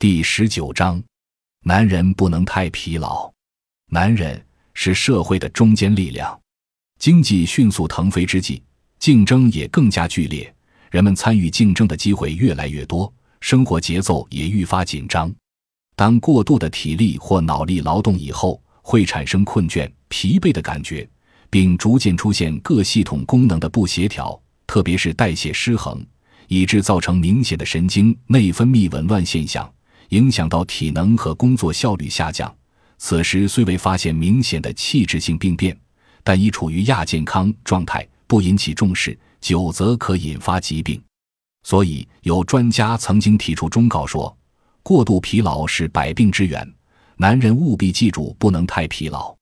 第十九章：男人不能太疲劳。男人是社会的中坚力量。经济迅速腾飞之际，竞争也更加剧烈，人们参与竞争的机会越来越多，生活节奏也愈发紧张。当过度的体力或脑力劳动以后，会产生困倦、疲惫的感觉，并逐渐出现各系统功能的不协调，特别是代谢失衡，以致造成明显的神经内分泌紊乱现象。影响到体能和工作效率下降。此时虽未发现明显的器质性病变，但已处于亚健康状态，不引起重视，久则可引发疾病。所以，有专家曾经提出忠告说：过度疲劳是百病之源，男人务必记住不能太疲劳。